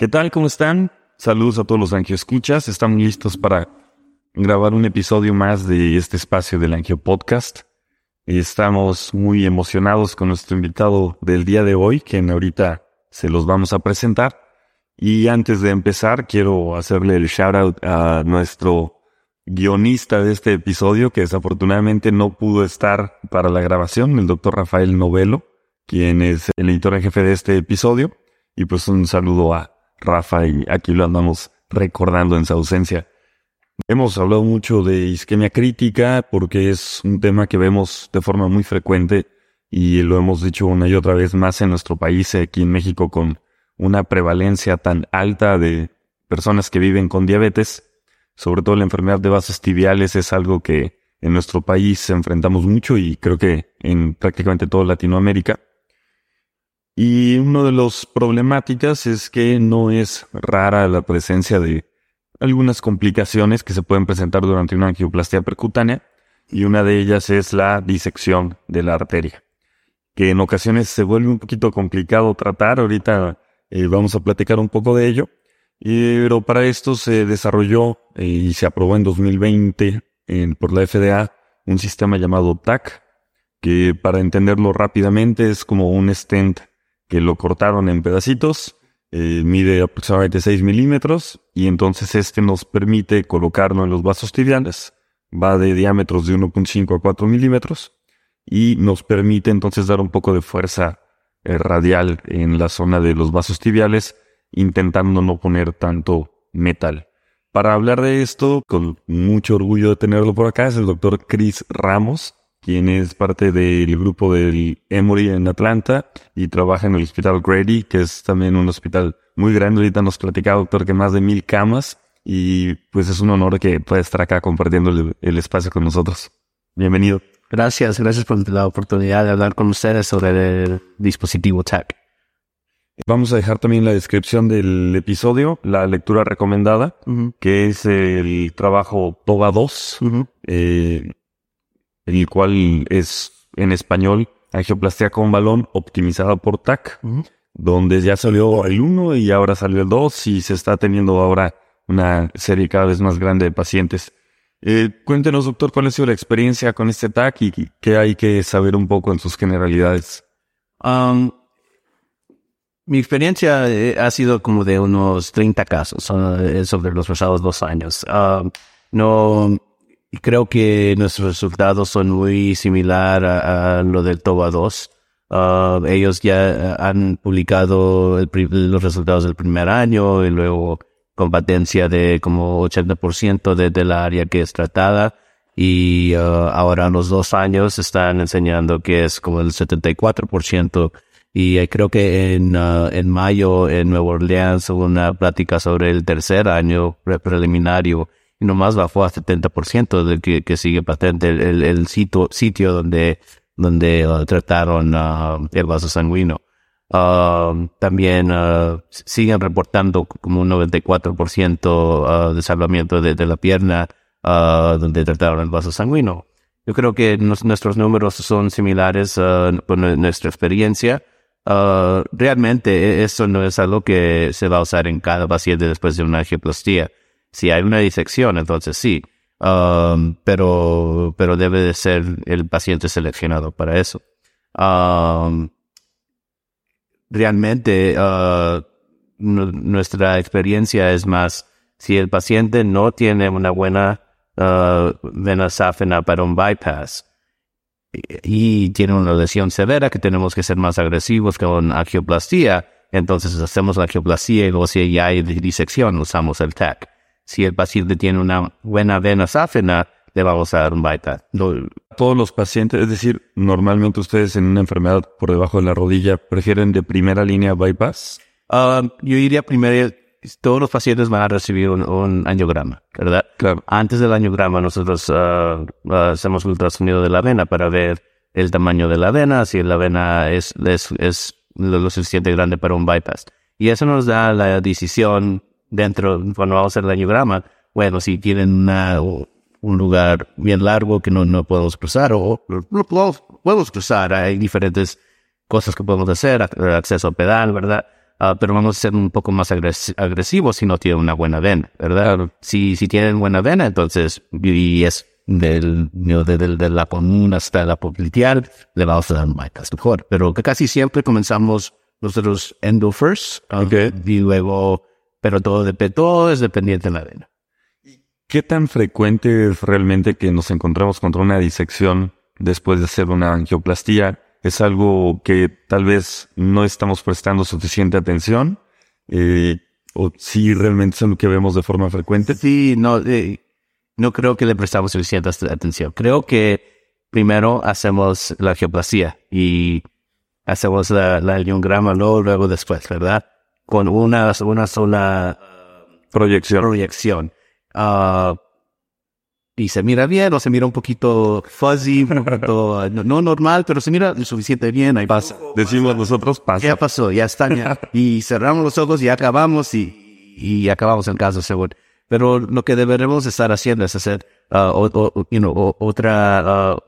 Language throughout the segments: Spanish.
¿Qué tal? ¿Cómo están? Saludos a todos los escuchas. Estamos listos para grabar un episodio más de este espacio del Angio Podcast. Estamos muy emocionados con nuestro invitado del día de hoy, quien ahorita se los vamos a presentar. Y antes de empezar, quiero hacerle el shout out a nuestro guionista de este episodio, que desafortunadamente no pudo estar para la grabación, el doctor Rafael Novelo, quien es el editor en jefe de este episodio. Y pues un saludo a Rafa y aquí lo andamos recordando en su ausencia. Hemos hablado mucho de isquemia crítica porque es un tema que vemos de forma muy frecuente y lo hemos dicho una y otra vez más en nuestro país, aquí en México, con una prevalencia tan alta de personas que viven con diabetes. Sobre todo la enfermedad de vasos tibiales es algo que en nuestro país enfrentamos mucho y creo que en prácticamente toda Latinoamérica. Y uno de los problemáticas es que no es rara la presencia de algunas complicaciones que se pueden presentar durante una angioplastia percutánea y una de ellas es la disección de la arteria, que en ocasiones se vuelve un poquito complicado tratar. Ahorita eh, vamos a platicar un poco de ello. Pero para esto se desarrolló eh, y se aprobó en 2020 por la FDA un sistema llamado TAC, que para entenderlo rápidamente es como un stent que lo cortaron en pedacitos, eh, mide aproximadamente 6 milímetros y entonces este nos permite colocarlo en los vasos tibiales, va de diámetros de 1.5 a 4 milímetros y nos permite entonces dar un poco de fuerza eh, radial en la zona de los vasos tibiales, intentando no poner tanto metal. Para hablar de esto, con mucho orgullo de tenerlo por acá, es el doctor Chris Ramos quien es parte del grupo del Emory en Atlanta y trabaja en el Hospital Grady, que es también un hospital muy grande. Ahorita nos platica, doctor, que más de mil camas y pues es un honor que pueda estar acá compartiendo el, espacio con nosotros. Bienvenido. Gracias, gracias por la oportunidad de hablar con ustedes sobre el dispositivo TAC. Vamos a dejar también la descripción del episodio, la lectura recomendada, que es el trabajo TOGA 2 el cual es en español angioplastia con balón optimizada por TAC, donde ya salió el 1 y ahora salió el 2 y se está teniendo ahora una serie cada vez más grande de pacientes. Eh, cuéntenos, doctor, cuál ha sido la experiencia con este TAC y qué hay que saber un poco en sus generalidades. Um, mi experiencia eh, ha sido como de unos 30 casos uh, sobre los pasados dos años. Um, no, creo que nuestros resultados son muy similar a, lo del TOBA 2. Uh, ellos ya han publicado los resultados del primer año y luego competencia de como 80% de, de la área que es tratada. Y uh, ahora en los dos años están enseñando que es como el 74%. Y creo que en, uh, en mayo en Nueva Orleans hubo una plática sobre el tercer año preliminario y nomás bajó a 70% de que, sigue patente el, sitio, sitio donde, donde uh, trataron uh, el vaso sanguíneo. Uh, también siguen reportando como un 94% de salvamiento de, de, la pierna donde trataron el vaso sanguíneo. Yo creo que nuestros números son similares con nuestra experiencia. realmente e, eso no es algo que se va a usar en cada paciente después de una angioplastía si hay una disección, entonces sí. Um, pero, pero debe de ser el paciente seleccionado para eso. Um, realmente, uh, nuestra experiencia es más, si el paciente no tiene una buena uh, vena sáfena para un bypass y, tiene una lesión severa que tenemos que ser más agresivos con angioplastía, entonces hacemos la angioplastía y luego si ya hay disección usamos el TAC si el paciente tiene una buena vena sáfena, le vamos a dar un bypass. Todos los pacientes, es decir, normalmente ustedes en una enfermedad por debajo de la rodilla, ¿prefieren de primera línea bypass? Ah, yo diría primero, todos los pacientes van a recibir un, angiograma, ¿verdad? Claro. Antes del angiograma nosotros uh, hacemos ultrasonido de la vena para ver el tamaño de la vena, si la vena es, es, es lo suficiente grande para un bypass. Y eso nos da la decisión dentro, cuando vamos a hacer el angiograma, bueno, si tienen una, un lugar bien largo que no, no podemos cruzar o podemos cruzar, hay diferentes cosas que podemos hacer, ac- acceso al pedal, ¿verdad? Ah, pero vamos a ser un poco más agres- agresivos si no tienen una buena vena, ¿verdad? Si, si tienen buena vena, entonces, y es del, you know, de, de- de la común hasta la popliteal, le vamos a dar más mejor. Pero que casi siempre comenzamos nosotros endo first, ah, Ok. y luego, pero todo, dep- todo es dependiente de la vena. ¿Qué tan frecuente es realmente que nos encontramos contra una disección después de hacer una angioplastía? ¿Es algo que tal vez no estamos prestando suficiente atención? Eh, ¿O si realmente es algo que vemos de forma frecuente? Sí, no, eh, no creo que le prestamos suficiente atención. Creo que primero hacemos la geoplasia y hacemos la, la angiograma luego, luego después, ¿verdad? Con una, una sola Proyección. proyección. Ah, y se mira bien o se mira un poquito fuzzy, un poquito, no, no normal, pero se mira lo suficiente bien. Ahí Pasa. Decimos nosotros, pasa. ya pasó, ya está. ya. Y cerramos los ojos y acabamos y, y acabamos el caso según. Pero lo que deberemos estar haciendo es hacer ah, o- o- you know, o- otra ah,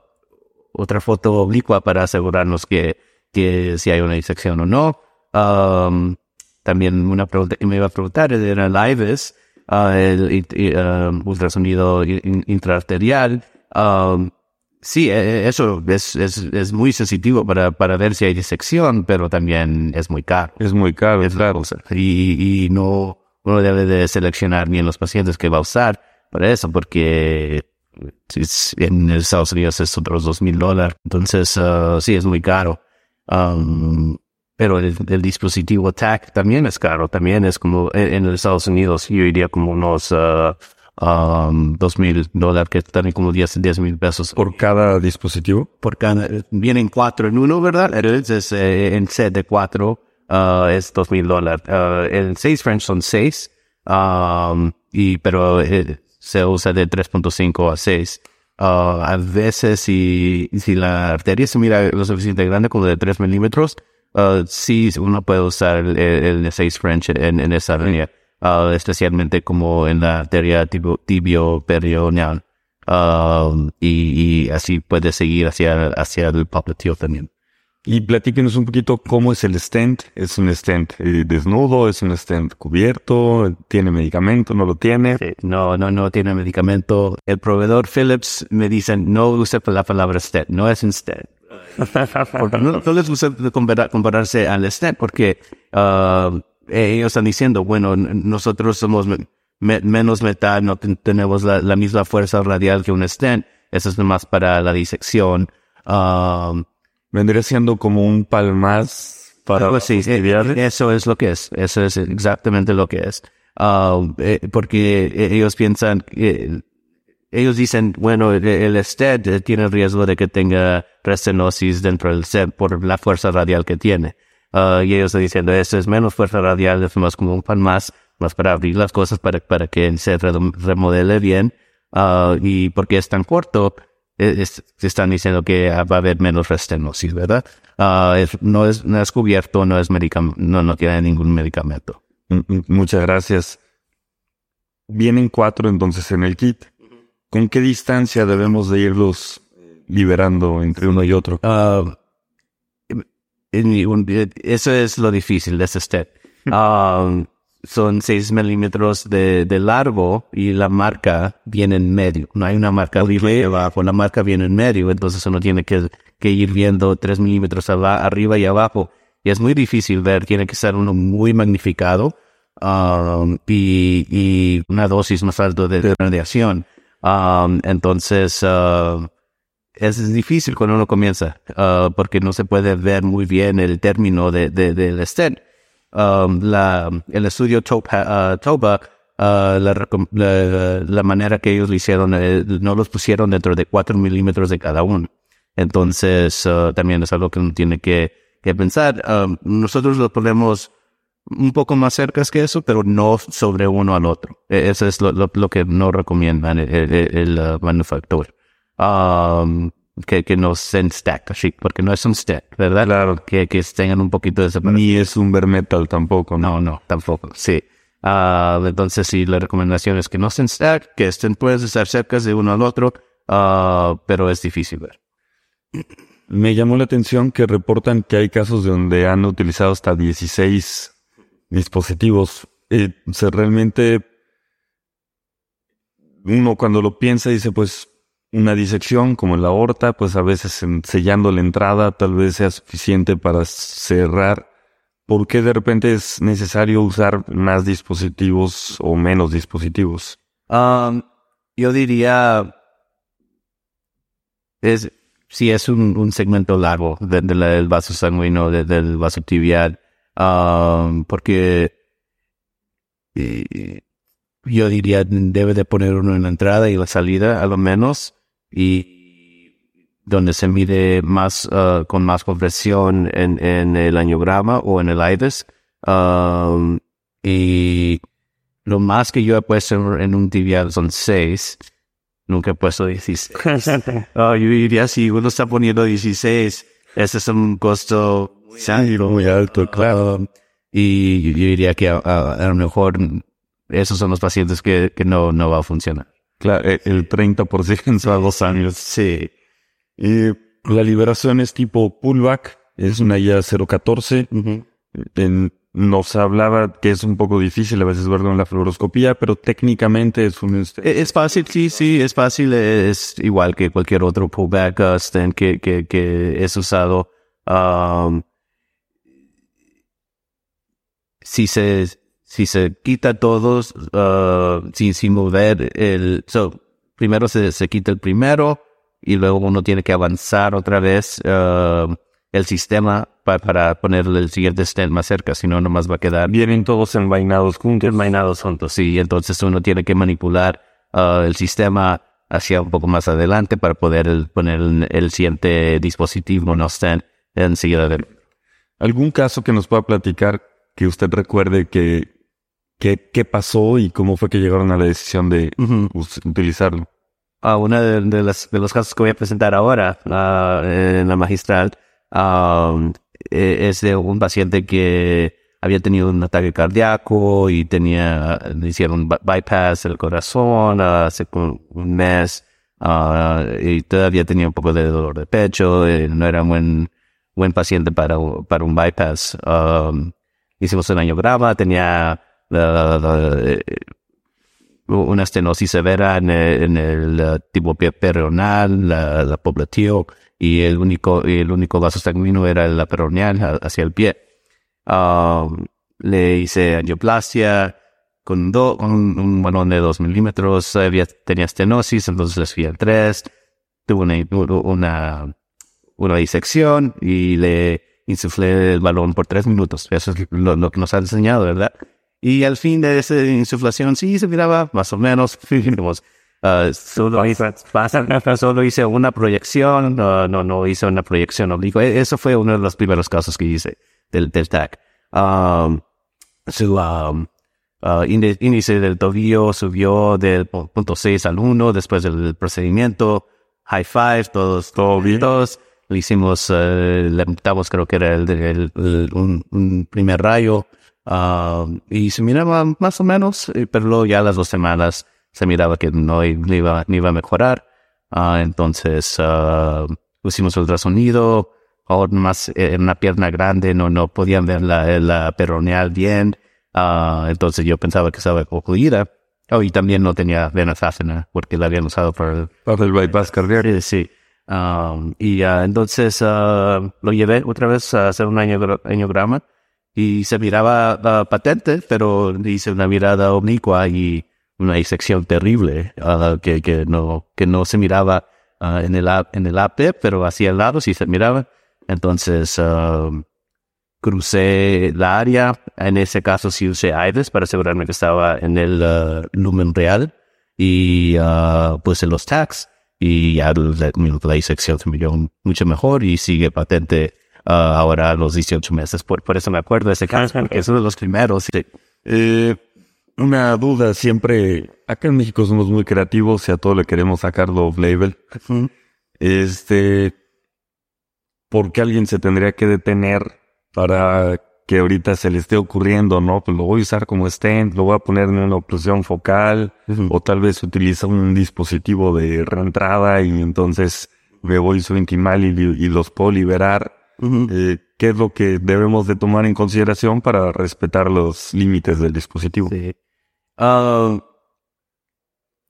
otra foto oblicua para asegurarnos que, que si hay una disección o no. Um, también una pregunta que me iba a preguntar era el ah, el it- y, um, ultrasonido in- intraarterial. Um, Sí, eh, eso es, es, es muy sensitivo para, para ver si hay disección, pero también es muy caro. Es muy caro, Es claro. Y, y no, uno debe de seleccionar bien los pacientes que va a usar para eso, porque en Estados Unidos es otros dos mil dólares. Entonces, ah, sí, es muy caro. Um, pero el, el dispositivo TAC también es caro. También es como en, en Estados Unidos, yo diría como unos ah, um, dos mil dólares, que están como diez mil pesos Por cada dispositivo. por cada, vienen cuatro en uno, ¿verdad? Entonces, eh, en set de cuatro ah, es dos mil dólares. Ah, en seis French son seis, um, y, pero eh, se usa de 3.5 a 6. Ah, a veces, si, si la arteria se mira lo suficiente grande como de 3 milímetros, ah, sí, uno puede usar el, el de 6 French en, en esa línea, ah, especialmente como en la arteria tibio, tibio-perioneal. Um, y, y así puede seguir hacia, hacia el popliteo también. Y platíquenos un poquito cómo es el stent. ¿Es un stent eh, desnudo? ¿Es un stent cubierto? ¿Tiene medicamento? ¿No lo tiene? Sí, No, no, no tiene medicamento. El proveedor Philips me dicen no use la palabra stent, no es un stent. No, no les gusta compara- compararse al stent porque ah, ellos están diciendo, bueno, nosotros somos me- me- menos metal, no ten- tenemos la, la misma fuerza radial que un stent. Eso es nomás para la disección. Ah, Vendría siendo como un palmaz para eh, eso es lo que es, eso es exactamente lo que es. Ah, eh, porque eh, ellos piensan, ellos dicen, bueno, el, eh, tiene riesgo de que tenga restenosis dentro del stent por la fuerza radial que tiene. Ah, y ellos están diciendo, eso es menos fuerza radial, es más como un pan más, más para abrir las cosas para, para que se remodele bien. Ah, y porque es tan corto, es- están diciendo que va a haber menos restenosis, ¿verdad? Es- no, es, no es cubierto, no es no, no tiene ningún medicamento. Mm, mm, Muchas gracias. Vienen cuatro entonces en el kit. ¿Con qué distancia debemos de irlos liberando entre uno y otro? Ah, en- un- eso es lo difícil de este step. Ah, son 6 milímetros de, de largo y la marca viene en medio. No hay una marca y abajo, la marca viene en medio. Entonces uno tiene que, que ir viendo 3 milímetros arriba y abajo. Y es muy difícil ver, tiene que ser uno muy magnificado um, y, y una dosis más alta de radiación. Um, entonces, uh, es difícil cuando uno comienza, ah, porque no se puede ver muy bien el término de, de, del stent. Um, la, el estudio Topa, ah, Toba, ah, la, la, manera que ellos lo hicieron, eh, no los pusieron dentro de 4 milímetros de cada uno. Entonces, ah, también es algo que uno tiene que, que pensar. Um, nosotros lo ponemos un poco más cerca que eso, pero no sobre uno al otro. E- Eso es lo, lo, que no recomiendan el, el, el, uh, que, que no se stack así, porque no es un stack, ¿verdad? Claro. Que, que tengan un poquito de separación. Ni es un bare metal tampoco, ¿no? No, no, tampoco, sí. Ah, entonces, sí, la recomendación es que no estén stack, que estén, puedes estar cerca de uno al otro, ah, pero es difícil ver. Me llamó la atención que reportan que hay casos donde han utilizado hasta 16 dispositivos. Eh, o sea, realmente uno cuando lo piensa dice, pues una disección como en la aorta, pues a veces sellando la entrada tal vez sea suficiente para cerrar. ¿Por qué de repente es necesario usar más dispositivos o menos dispositivos? Um, yo diría, es, si es un, segmento largo del vaso sanguíneo, del vaso tibial, um, porque eh, yo diría debe de poner uno en la entrada y la salida a lo menos y donde se mide más uh, con más compresión en, en, el angiograma o en el IDES. Um, y lo más que yo he puesto en un tibial son 6. Nunca he puesto 16. Ah, yo diría si uno está poniendo 16, ese es un costo muy alto, claro. y yo diría que a, lo mejor esos son los pacientes que, que no, no va a funcionar. Claro, e, el 30% a dos años. Sí. Y la liberación es tipo pullback, es una IA 014. nos hablaba que es un poco difícil a veces verlo en la fluoroscopía, pero técnicamente es un... Este, es fácil, sí, sí, es fácil. Es igual que cualquier otro pullback uh, que, que, que es usado. Um, si se si se quita todos uh, sin, sin mover el... So, primero se, se quita el primero y luego uno tiene que avanzar otra vez uh, el sistema para, para ponerle el siguiente stent más cerca, si no, nomás va a quedar... Vienen todos envainados juntos. Envainados juntos, sí. Entonces uno tiene que manipular uh, el sistema hacia un poco más adelante para poder poner el, siguiente dispositivo, no stent, enseguida de... ¿Algún caso que nos pueda platicar que usted recuerde que ¿Qué, ¿Qué pasó y cómo fue que llegaron a la decisión de utilizarlo? Uh, uno de, de, los, de, los, casos que voy a presentar ahora en la magistral um, e, es de un paciente que había tenido un ataque cardíaco y tenía, le hicieron bypass del corazón hace un mes uh, y todavía tenía un poco de dolor de pecho, eh, no era un buen, buen paciente para, para un bypass. Um, hicimos un angiograma, tenía eh, una estenosis severa en el, tipo peronal, la, la poblatio, y el único, el único vaso sanguíneo era la peroneal hacia el pie. Um, le hice angioplastia con, un balón de dos milímetros, había, tenía estenosis, entonces le fui al tres, tuvo una, una, una disección y le insuflé el balón por tres minutos. Eso es lo, lo que nos ha enseñado, ¿verdad? Y al fin de esa insuflación sí se miraba más o menos. Uh, solo, hice, solo hice una proyección, no, no, no hice una proyección oblicua. E, eso fue uno de los primeros casos que hice del, del TAC. Um, su um, uh, índice del tobillo subió del punto 6 al 1 después del procedimiento. High five, todos, todos. Le hicimos, uh, le creo que era el, el, un, un primer rayo. Uh, y se miraba más o menos, eh, pero luego ya las dos semanas se miraba que no iba, ni iba a mejorar. Uh, entonces uh, pusimos ultrasonido, ahora más en una pierna grande, no, no podían ver la, la peroneal bien. entonces yo pensaba que estaba ocluida. Oh, y también no tenía vena porque la habían usado para para el bypass cardíaco. Sí. Um, y entonces lo llevé otra vez a hacer un angiograma y se miraba uh, patente, pero hice una mirada oblicua y una disección terrible uh, que, que, no, que no se miraba uh, en, el, en el AP, pero hacia el lado sí se miraba. Entonces crucé la área, en ese caso sí usé IDES para asegurarme que estaba en el lumen real y puse los tags y ya la, la disección se miró mucho mejor y sigue patente Ah, ahora a los 18 meses. Por, por eso me acuerdo de ese caso, porque es uno de los primeros. Eh, una duda, siempre, acá en México somos muy creativos y a todo le queremos sacar off label. Este, ¿por qué alguien se tendría que detener para que ahorita se le esté ocurriendo, no? Pues lo voy a usar como stent, lo voy a poner en una oclusión focal, o tal vez utiliza un dispositivo de reentrada y entonces me voy intimal y, y los puedo liberar. Eh, ¿Qué es lo que debemos de tomar en consideración para respetar los límites del dispositivo? Sí. Ah,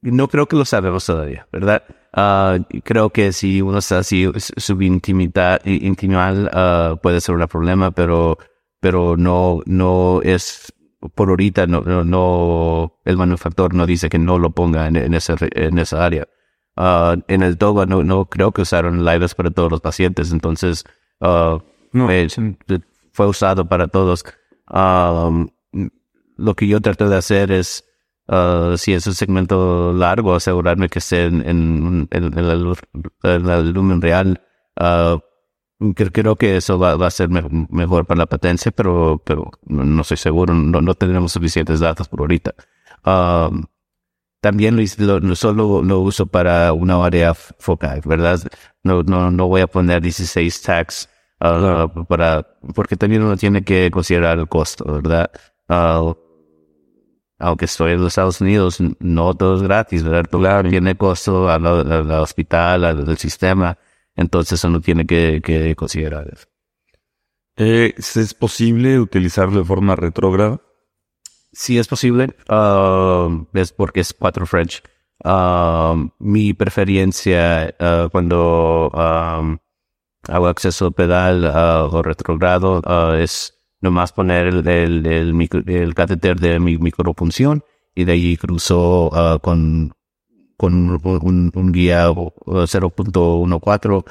no creo que lo sabemos todavía, ¿verdad? Ah, creo que si uno está así, su intimidad, uh, puede ser un problema, pero, pero no, no es, por ahorita, no, no, el manufacturador no dice que no lo ponga en, en, ese, en esa área. Uh, en el DOVA no, no creo que usaron lives para todos los pacientes, entonces uh, no. fue, fue, usado para todos. Um, lo que yo trato de hacer es, uh, si es un segmento largo, asegurarme que esté en, en, en, el, el, lumen real. creo que eso va, va a ser mejor para la potencia, pero, pero no, estoy seguro, no, no tenemos suficientes datos por ahorita. Um, también lo, solo lo uso para una área focal, ¿verdad? No, no, no voy a poner 16 tags uh, para, porque también uno tiene que considerar el costo, ¿verdad? Uh, aunque estoy en los Estados Unidos, no todo es gratis, ¿verdad? Claro. Tiene costo al, hospital, al, sistema, entonces uno tiene que, que considerar eso. Eh, ¿Es posible utilizarlo de forma retrógrada? Sí es posible, uh, es porque es cuatro French. Uh, mi preferencia uh, cuando um, hago acceso pedal o retrogrado es nomás poner el, el, el, el catéter de mi micropunción y de ahí cruzo con, con un, un guía 0.14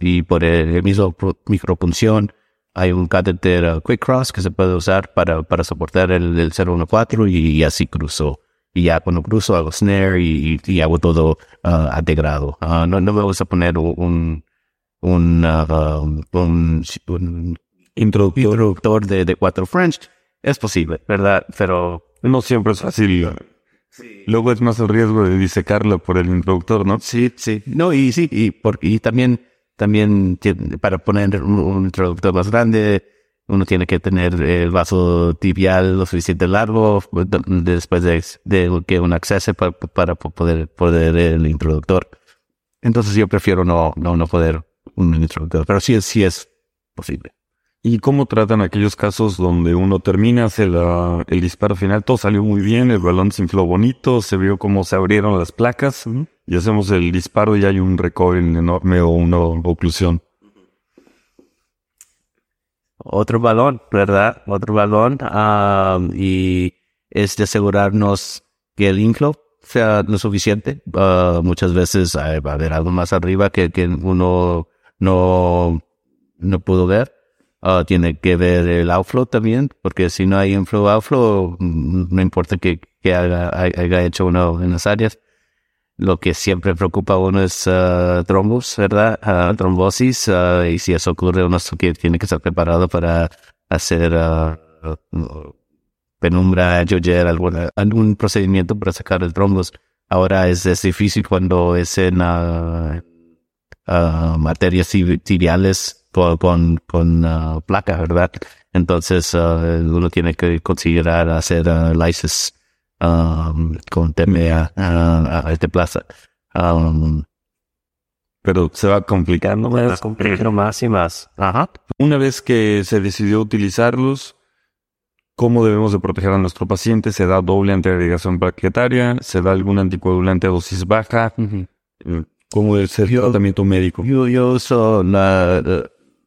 y por el, mismo micropunción hay un catéter uh, Quick Cross que se puede usar para, para soportar el, el 014 y, así cruzo. Y ya cuando cruzo hago snare y, y, hago todo uh, integrado. Uh, no, no me gusta poner un, un, un, un introductor, introductor de, de cuatro French. Es posible, ¿verdad? Pero no siempre es fácil. Sí. Luego es más el riesgo de disecarlo por el introductor, ¿no? Sí, sí. No, y sí, y, por, y también también para poner un, introductor más grande, uno tiene que tener el vaso tibial lo suficiente largo después de, de que un acceso para, para, poder poder el introductor. Entonces yo prefiero no, no, no poder un introductor, pero sí, sí es posible. ¿Y cómo tratan aquellos casos donde uno termina, hace el disparo final, todo salió muy bien, el balón se infló bonito, se vio cómo se abrieron las placas y hacemos el disparo y hay un recoil enorme o una oclusión? Otro balón, ¿verdad? Otro balón y es de asegurarnos que el inflow sea lo suficiente. Ah, muchas veces va a haber algo más arriba que, que uno no, no pudo ver Uh, tiene que ver el outflow también, porque si no hay inflow outflow, mm, no importa que, que haga, haya hecho uno en las áreas. Lo que siempre preocupa a uno es uh, trombos, ¿verdad? Uh, trombosis, y si eso ocurre, uno tiene que estar preparado para hacer penumbra, joyer, algún procedimiento para sacar el trombos. Ahora es, es difícil cuando es en materias tibiales con, con uh, placa, ¿verdad? Entonces uh, uno tiene que considerar hacer uh, lysis um, con TMA a este plaza. Um, pero se va complicando más. Se va complicando más y más. Ajá. Una vez que se decidió utilizarlos, ¿cómo debemos de proteger a nuestro paciente? ¿Se da doble antiagregación plaquetaria? ¿Se da algún anticoagulante a dosis baja? ¿Cómo debe ser el tratamiento médico? Yo, yo uso la,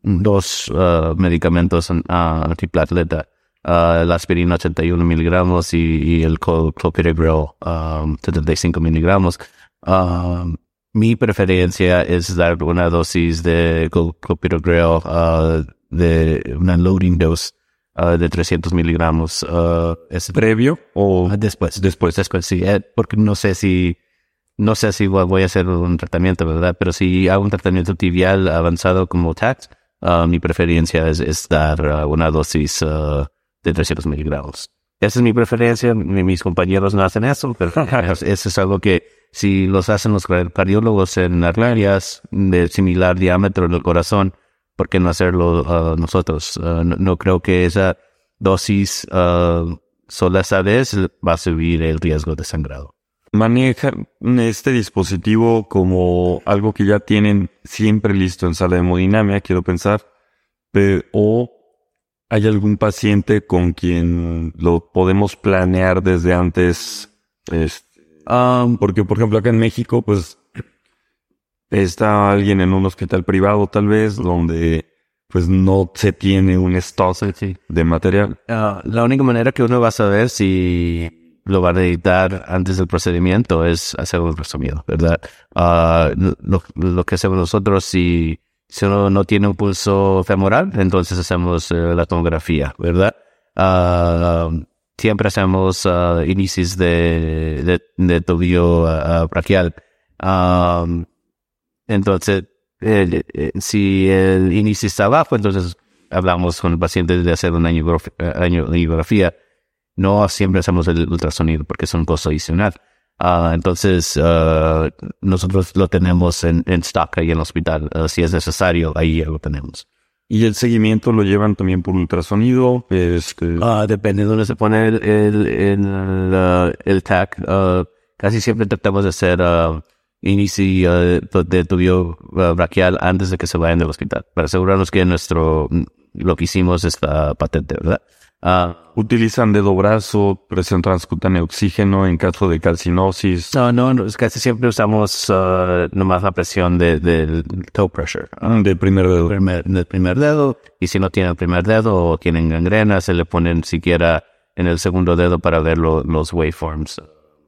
dos uh, medicamentos uh, antiplateleta, uh, la aspirina 81 miligramos y, el clopidogrel 75 um, miligramos. Um, mi preferencia es dar una dosis de clopidogrel uh, de una loading dose uh, de 300 miligramos. ¿Es previo o después? Después, después sí, eh, porque no sé si no sé si voy a hacer un tratamiento, ¿verdad? Pero si hago un tratamiento tibial avanzado como TACT, Uh, mi preferencia es, dar uh, una dosis uh, de 300 miligramos. Esa es mi preferencia. mis compañeros no hacen eso, pero eso es algo que si los hacen los cardiólogos en arterias de similar diámetro en el corazón, ¿por qué no hacerlo nosotros? No, creo que esa dosis sola esa vez va a subir el riesgo de sangrado. Manejan este dispositivo como algo que ya tienen siempre listo en sala de hemodinamia, quiero pensar, o hay algún paciente con quien lo podemos planear desde antes. Este, porque, por ejemplo, acá en México, pues está alguien en un hospital privado, tal vez, donde pues no se tiene un stock de material. Ah, la única manera que uno va a saber si lo van a editar antes del procedimiento es hacer un resumido, ¿verdad? Ah, lo, que hacemos nosotros, si, si uno no tiene un pulso femoral, entonces hacemos eh, la tomografía, ¿verdad? Ah, siempre hacemos uh, índices de, de, de tobillo brachial. entonces, eh, si el índice está bajo, entonces hablamos con el paciente de hacer una angiografía no siempre hacemos el ultrasonido porque es un costo adicional. Uh, entonces, uh, nosotros lo tenemos en, en stock ahí en el hospital. Uh, si es necesario, ahí lo tenemos. ¿Y el seguimiento lo llevan también por ultrasonido? Este... depende de dónde se pone el, el, el, el TAC. casi siempre tratamos de hacer inicio de tubo brachial antes de que se vayan del hospital, para asegurarnos que nuestro, lo que hicimos está patente, ¿verdad? Ah, ¿Utilizan dedo brazo, presión transcutánea oxígeno en caso de calcinosis? No, no, casi siempre usamos uh, nomás la presión del de, toe pressure. Uh, del primer dedo. del primer dedo. Y si no tienen el primer dedo o tienen gangrena, se le ponen siquiera en el segundo dedo para ver los waveforms.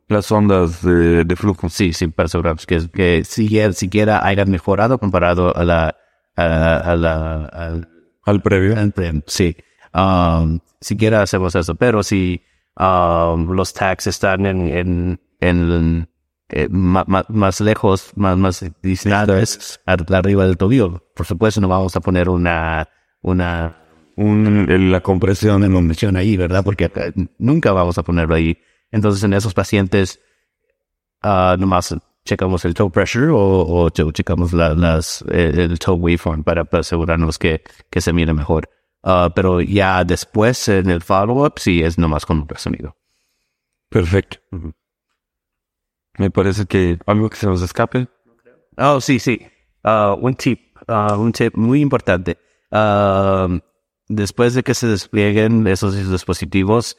Las ondas de, flujo. Sí, sí, para asegurarnos que, que siquiera, siquiera hayan mejorado comparado a la, a, la, al, al previo. Al previo. Sí. Um, siquiera hacemos eso, pero si um, los tags están en, en, en eh, más, lejos, más, más distantes, arriba del tobillo, por supuesto no vamos a poner una, una, un, la compresión en la ahí, ¿verdad? Porque nunca vamos a ponerlo ahí. Entonces en esos pacientes, uh, nomás checamos el toe pressure o, o checamos la, las, el, el toe waveform para, para asegurarnos que, que se mire mejor. Ah, pero ya después en el follow-up sí es nomás con un sonido. Perfecto. Me parece que algo que se nos escape. Oh, sí, sí. Uh, un tip, uh, un tip muy importante. después de que se desplieguen esos dispositivos,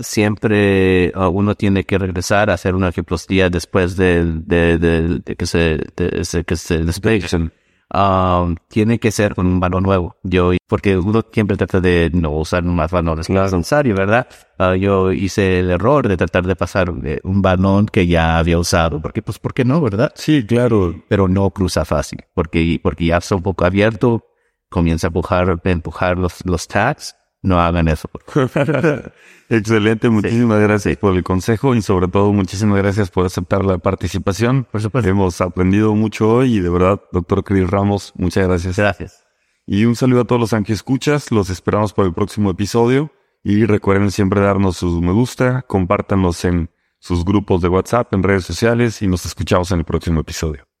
siempre uno tiene que regresar a hacer una angioplastia después de, de, de, que se, de, que se desplieguen. Um, tiene que ser con un balón nuevo. Yo, porque uno siempre trata de no usar más balones que no es necesario, ¿verdad? Uh, yo hice el error de tratar de pasar eh, un balón que ya había usado, porque pues, ¿por qué no, verdad? Sí, claro. Pero no cruza fácil, porque, porque ya está un poco abierto, comienza a empujar, empujar los, los tags no hagan eso. Excelente, muchísimas gracias por el consejo y sobre todo muchísimas gracias por aceptar la participación. Por supuesto. Hemos aprendido mucho hoy y de verdad, doctor Chris Ramos, muchas gracias. Gracias. Y un saludo a todos los escuchas, los esperamos para el próximo episodio y recuerden siempre darnos sus me gusta, compártanlos en sus grupos de WhatsApp, en redes sociales y nos escuchamos en el próximo episodio.